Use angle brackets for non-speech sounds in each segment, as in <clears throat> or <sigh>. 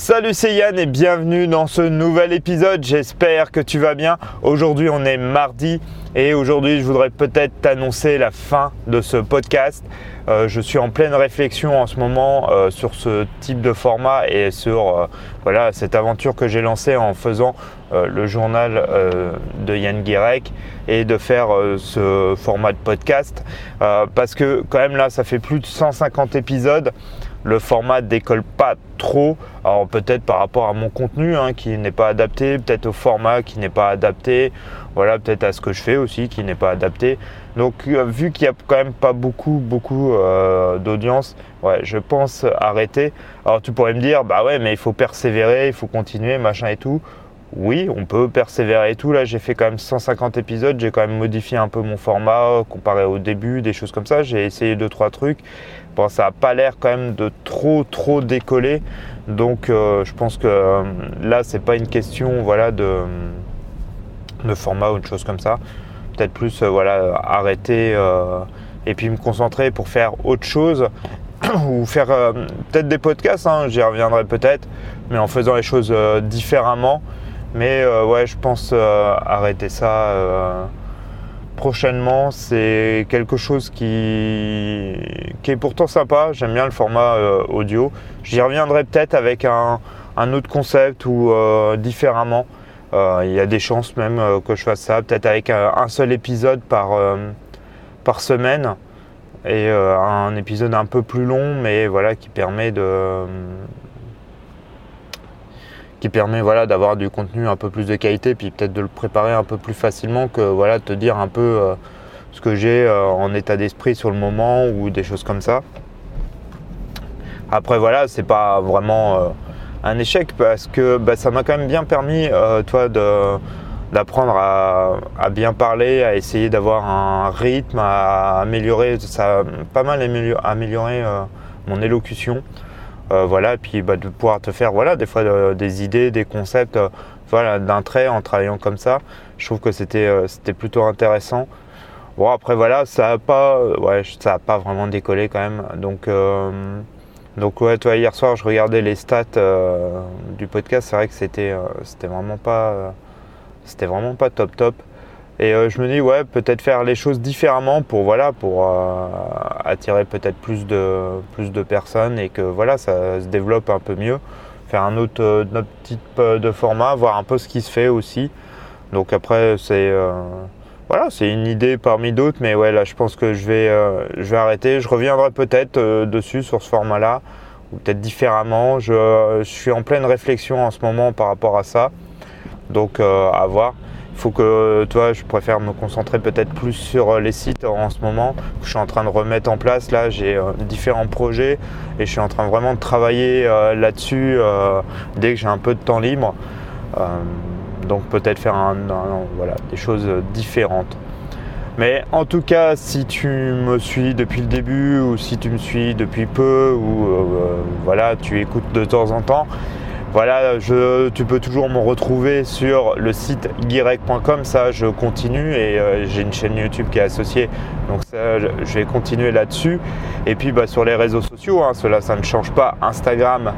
Salut c'est Yann et bienvenue dans ce nouvel épisode, j'espère que tu vas bien. Aujourd'hui on est mardi et aujourd'hui je voudrais peut-être t'annoncer la fin de ce podcast. Euh, je suis en pleine réflexion en ce moment euh, sur ce type de format et sur euh, voilà, cette aventure que j'ai lancée en faisant le journal de Yann Guirec et de faire ce format de podcast parce que quand même là ça fait plus de 150 épisodes le format décolle pas trop. Alors peut-être par rapport à mon contenu hein, qui n'est pas adapté, peut-être au format qui n'est pas adapté, voilà, peut-être à ce que je fais aussi qui n'est pas adapté. Donc euh, vu qu'il n'y a quand même pas beaucoup, beaucoup euh, d'audience, ouais, je pense arrêter. Alors tu pourrais me dire, bah ouais, mais il faut persévérer, il faut continuer, machin et tout. Oui, on peut persévérer et tout. Là, j'ai fait quand même 150 épisodes. J'ai quand même modifié un peu mon format comparé au début, des choses comme ça. J'ai essayé deux trois trucs ça n'a pas l'air quand même de trop trop décoller. Donc euh, je pense que euh, là c'est pas une question voilà de, de format ou une chose comme ça. Peut-être plus euh, voilà arrêter et puis me concentrer pour faire autre chose <clears throat> ou faire peut-être des podcasts, hein, j'y reviendrai peut-être, mais en faisant les choses différemment. Mais ouais, je pense arrêter ça prochainement. C'est quelque chose qui, qui, est pourtant sympa. J'aime bien le format euh, audio. J'y reviendrai peut-être avec un, autre concept ou euh, différemment. Euh, il y a des chances même que je fasse ça, peut-être avec un, seul épisode par, par semaine et un épisode un peu plus long, mais voilà qui permet de qui permet voilà, d'avoir du contenu un peu plus de qualité, puis peut-être de le préparer un peu plus facilement que voilà, te dire un peu euh, ce que j'ai euh, en état d'esprit sur le moment ou des choses comme ça. Après voilà, c'est pas vraiment euh, un échec parce que bah, ça m'a quand même bien permis toi d'apprendre à, bien parler, à essayer d'avoir un rythme, à améliorer, ça a pas mal amélioré mon élocution. Euh, voilà, et puis bah, de pouvoir te faire voilà, des fois euh, des idées, des concepts euh, voilà, d'un trait en travaillant comme ça. Je trouve que c'était c'était plutôt intéressant. Bon après voilà, ça n'a pas, ouais, ça a pas vraiment décollé quand même. Donc donc ouais, toi hier soir je regardais les stats du podcast, c'est vrai que c'était c'était vraiment pas c'était vraiment pas top top. Et euh, je me dis, ouais, peut-être faire les choses différemment pour, voilà, pour euh, attirer peut-être plus de, plus de personnes et que voilà, ça se développe un peu mieux. Faire un autre, euh, autre type de format, voir un peu ce qui se fait aussi. Donc après, c'est voilà, une idée parmi d'autres, mais ouais, là, je pense que je vais, je vais arrêter. Je reviendrai peut-être dessus sur ce format-là, ou peut-être différemment. Je, suis en pleine réflexion en ce moment par rapport à ça, donc à voir faut que toi je préfère me concentrer peut-être plus sur euh, les sites en ce moment. Je suis en train de remettre en place là j'ai euh, différents projets et je suis en train vraiment de travailler euh, là-dessus dès que j'ai un peu de temps libre. Donc peut-être faire des choses différentes. Mais en tout cas si tu me suis depuis le début ou si tu me suis depuis peu ou voilà tu écoutes de temps en temps voilà, tu peux toujours me retrouver sur le site guirec.com, ça je continue et euh, j'ai une chaîne YouTube qui est associée, donc je vais continuer là-dessus. Et puis bah, sur les réseaux sociaux, hein, cela ça ne change pas, Instagram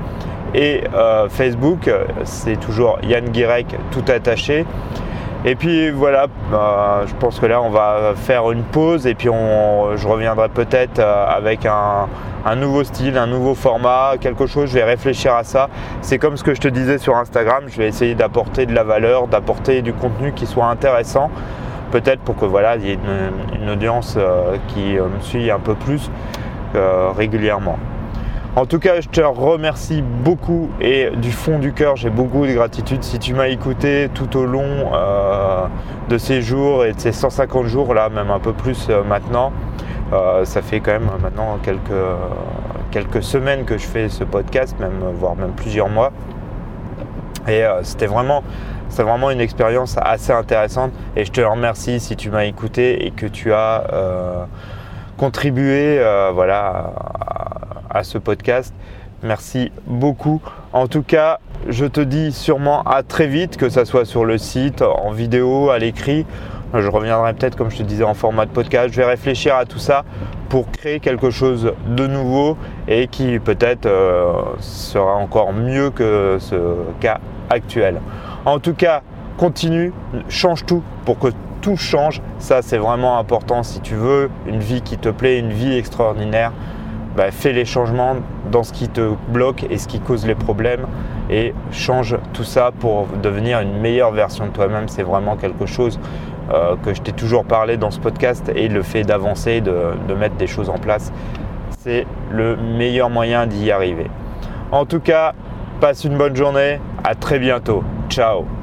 et euh, Facebook, c'est toujours Yann Guirec tout attaché. Et puis voilà, bah, je pense que là on va faire une pause et puis je reviendrai peut-être euh, avec un, nouveau style, un nouveau format, quelque chose, je vais réfléchir à ça. C'est comme ce que je te disais sur Instagram, je vais essayer d'apporter de la valeur, d'apporter du contenu qui soit intéressant, peut-être pour que voilà, il y ait une, audience euh, qui euh, me suit un peu plus régulièrement. En tout cas, je te remercie beaucoup et du fond du cœur, j'ai beaucoup de gratitude si tu m'as écouté tout au long de ces jours et de ces 150 jours là, même un peu plus maintenant. Euh, ça fait quand même maintenant quelques, quelques semaines que je fais ce podcast, même, voire même plusieurs mois. Et euh, c'était vraiment, vraiment une expérience assez intéressante. Et je te remercie si tu m'as écouté et que tu as euh, contribué voilà, à, ce podcast. Merci beaucoup. En tout cas, je te dis sûrement à très vite, que ce soit sur le site, en vidéo, à l'écrit Je reviendrai peut-être, comme je te disais, en format de podcast. Je vais réfléchir à tout ça pour créer quelque chose de nouveau et qui peut-être euh, sera encore mieux que ce cas actuel. En tout cas, continue, change tout pour que tout change. Ça, c'est vraiment important. Si tu veux une vie qui te plaît, une vie extraordinaire, bah, fais les changements dans ce qui te bloque et ce qui cause les problèmes et change tout ça pour devenir une meilleure version de toi-même. C'est vraiment quelque chose euh, que je t'ai toujours parlé dans ce podcast et le fait d'avancer, de, de mettre des choses en place, c'est le meilleur moyen d'y arriver. En tout cas, passe une bonne journée. À très bientôt. Ciao